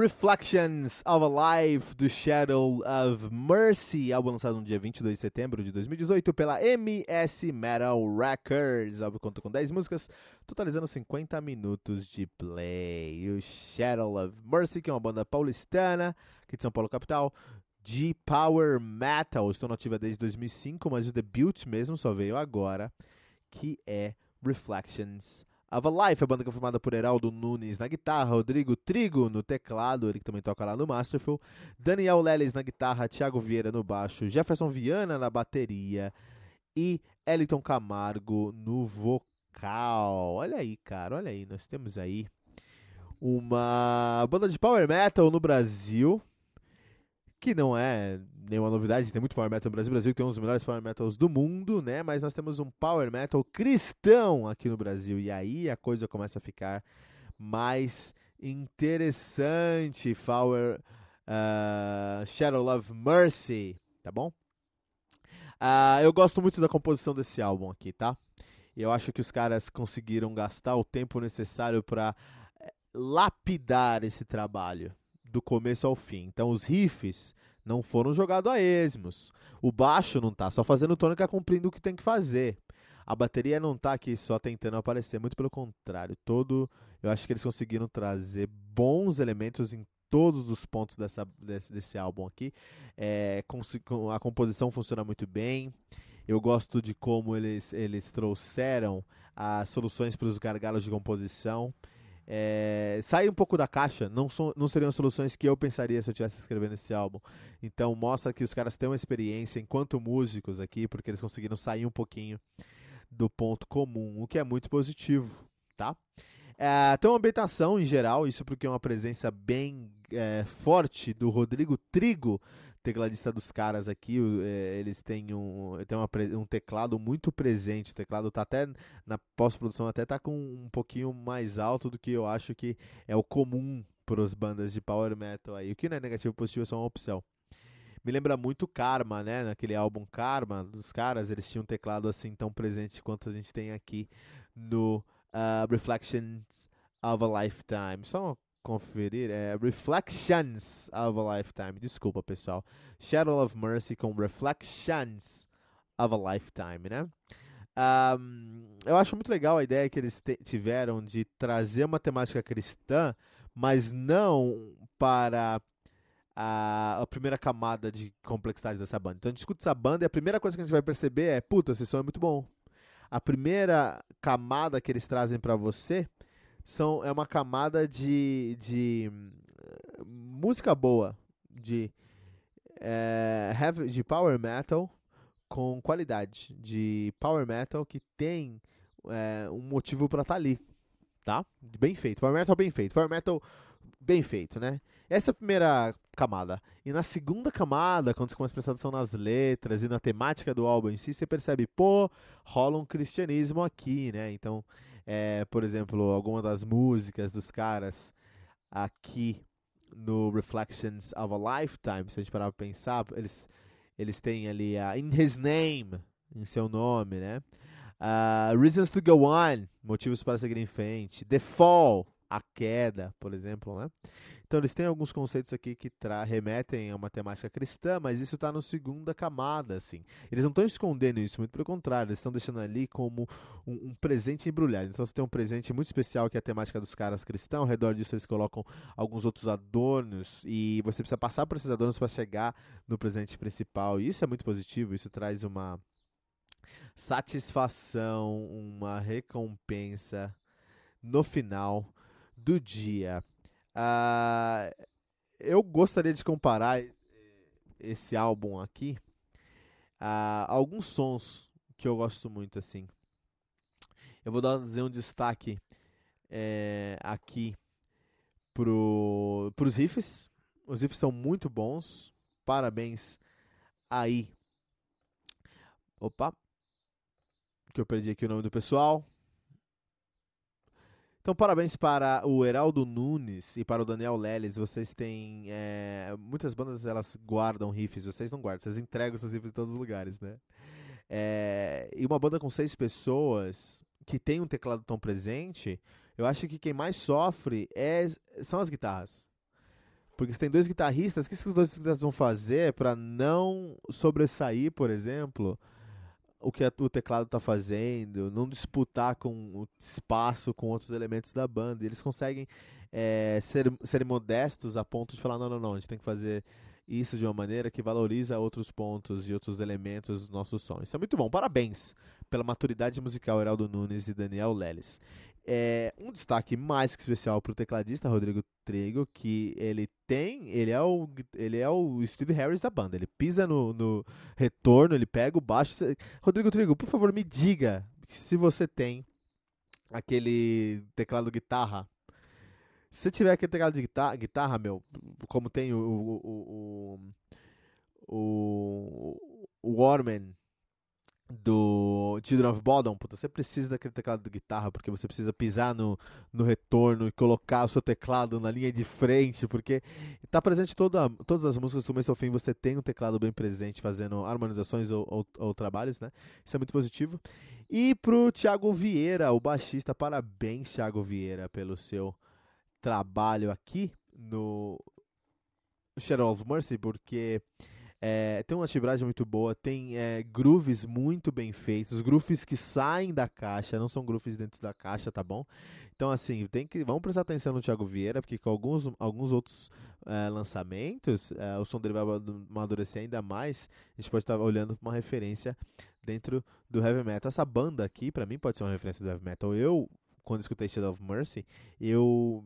Reflections of a Life do Shadow of Mercy, álbum lançado no dia 22 de setembro de 2018 pela MS Metal Records. O álbum conta com 10 músicas, totalizando 50 minutos de play. O Shadow of Mercy, que é uma banda paulistana, aqui de São Paulo, capital, de Power Metal. Estou nativa desde 2005, mas o debut mesmo só veio agora, que é Reflections of a Life, a banda que é formada por Heraldo Nunes na guitarra, Rodrigo Trigo no teclado, ele que também toca lá no Masterful, Daniel Leles na guitarra, Thiago Vieira no baixo, Jefferson Viana na bateria e Eliton Camargo no vocal. Olha aí, cara, olha aí, nós temos aí uma banda de power metal no Brasil, que não é nenhuma novidade, tem muito power metal no Brasil. O Brasil tem um dos melhores power metals do mundo, né? Mas nós temos um power metal cristão aqui no Brasil. E aí a coisa começa a ficar mais interessante. Power uh, Shadow Love Mercy, tá bom? Uh, eu gosto muito da composição desse álbum aqui, tá? Eu acho que os caras conseguiram gastar o tempo necessário para eh, lapidar esse trabalho do começo ao fim. Então os riffs não foram jogados a esmos. O baixo não tá só fazendo tônica cumprindo o que tem que fazer. A bateria não tá aqui só tentando aparecer, muito pelo contrário. Todo, eu acho que eles conseguiram trazer bons elementos em todos os pontos dessa, desse, desse álbum aqui. É, a composição funciona muito bem. Eu gosto de como eles, eles trouxeram as soluções para os gargalos de composição. É, sai um pouco da caixa, não, so, não seriam soluções que eu pensaria se eu estivesse escrevendo esse álbum. Então mostra que os caras têm uma experiência enquanto músicos aqui, porque eles conseguiram sair um pouquinho do ponto comum, o que é muito positivo, tá? É, tem uma ambientação em geral, isso porque é uma presença bem é, forte do Rodrigo Trigo tecladista dos caras aqui, é, eles têm um, tem uma, um teclado muito presente. O teclado tá até na pós-produção até tá com um pouquinho mais alto do que eu acho que é o comum para as bandas de power metal aí. O que não é negativo positivo é só uma opção. Me lembra muito Karma, né? Naquele álbum Karma dos caras, eles tinham um teclado assim tão presente quanto a gente tem aqui no uh, Reflections of a Lifetime. Só uma conferir é Reflections of a Lifetime. Desculpa, pessoal. Shadow of Mercy com Reflections of a Lifetime, né? Um, eu acho muito legal a ideia que eles tiveram de trazer uma temática cristã, mas não para a, a, primeira camada de complexidade dessa banda. Então a gente escuta essa banda e a primeira coisa que a gente vai perceber é: puta, esse som é muito bom. A primeira camada que eles trazem para você são, é uma camada de, de música boa, de, é, heavy, de power metal com qualidade, de power metal que tem é, um motivo para estar tá ali, tá? Bem feito, power metal bem feito, power metal bem feito, né? Essa é a primeira camada. E na segunda camada, quando você começa a prestar atenção nas letras e na temática do álbum em si, você percebe, pô, rola um cristianismo aqui, né? Então, é, por exemplo, alguma das músicas dos caras aqui no Reflections of a Lifetime, se a gente parar pra pensar, eles, eles têm ali a In His Name, em seu nome, né? Uh, Reasons to Go On, motivos para seguir em frente. The Fall, a queda, por exemplo, né? Então eles têm alguns conceitos aqui que remetem a uma temática cristã, mas isso está na segunda camada, assim. Eles não estão escondendo isso, muito pelo contrário, eles estão deixando ali como um, um, presente embrulhado. Então você tem um presente muito especial que é a temática dos caras cristãos, ao redor disso eles colocam alguns outros adornos e você precisa passar por esses adornos para chegar no presente principal. E isso é muito positivo, isso traz uma satisfação, uma recompensa no final do dia. Uh, eu gostaria de comparar esse álbum aqui a alguns sons que eu gosto muito assim. Eu vou dar um destaque é, aqui pro, pros riffs. Os riffs são muito bons. Parabéns aí. Opa. Que eu perdi aqui o nome do pessoal. Então, parabéns para o Heraldo Nunes e para o Daniel Leles. Vocês têm. É, muitas bandas elas guardam riffs, vocês não guardam, vocês entregam seus riffs em todos os lugares, né? É, e uma banda com seis pessoas que tem um teclado tão presente, eu acho que quem mais sofre é, são as guitarras. Porque se tem dois guitarristas, o que esses dois guitarristas vão fazer para não sobressair, por exemplo? O que o teclado está fazendo, não disputar com o espaço com outros elementos da banda. eles conseguem é, ser, ser modestos a ponto de falar: não, não, não, a gente tem que fazer isso de uma maneira que valoriza outros pontos e outros elementos do nosso som. Isso é muito bom. Parabéns pela maturidade musical, Heraldo Nunes e Daniel Leles. É, um destaque mais que especial para o tecladista Rodrigo Trigo, que ele tem, ele é o, ele é o Steve Harris da banda. Ele pisa no, no retorno, ele pega o baixo. Rodrigo Trigo, por favor, me diga se você tem aquele teclado guitarra. Se tiver aquele teclado de guitarra, guitarra meu, como tem o, o, o, o, o Warman do Children of Bodom, puta, você precisa daquele teclado de guitarra, porque você precisa pisar no, no retorno e colocar o seu teclado na linha de frente, porque está presente toda, todas as músicas do começo ao fim, você tem um teclado bem presente fazendo harmonizações ou, ou, ou trabalhos, né? Isso é muito positivo. E pro Thiago Vieira, o baixista, parabéns, Thiago Vieira, pelo seu trabalho aqui no Shadow of Mercy, porque é, tem uma tibragem muito boa, tem é, grooves muito bem feitos, grooves que saem da caixa, não são grooves dentro da caixa, tá bom? Então, assim, tem que, vamos prestar atenção no Thiago Vieira, porque com alguns, alguns outros é, lançamentos, é, o som dele vai amadurecer ainda mais. A gente pode estar olhando para uma referência dentro do heavy metal. Essa banda aqui, para mim, pode ser uma referência do heavy metal. Eu quando escutei Shadow of Mercy, eu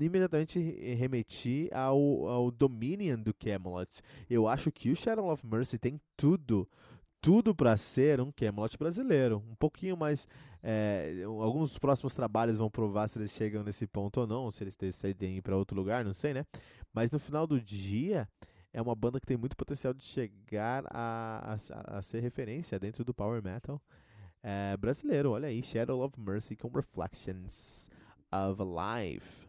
imediatamente remeti ao, ao Dominion do Camelot. Eu acho que o Shadow of Mercy tem tudo, tudo para ser um Camelot brasileiro. Um pouquinho mais. É, alguns próximos trabalhos vão provar se eles chegam nesse ponto ou não, se eles decidem ir para outro lugar, não sei, né? Mas no final do dia, é uma banda que tem muito potencial de chegar a, a, a ser referência dentro do Power Metal é, brasileiro. Olha aí, Shadow of Mercy com Reflections of Life.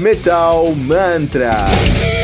Metal Mantra.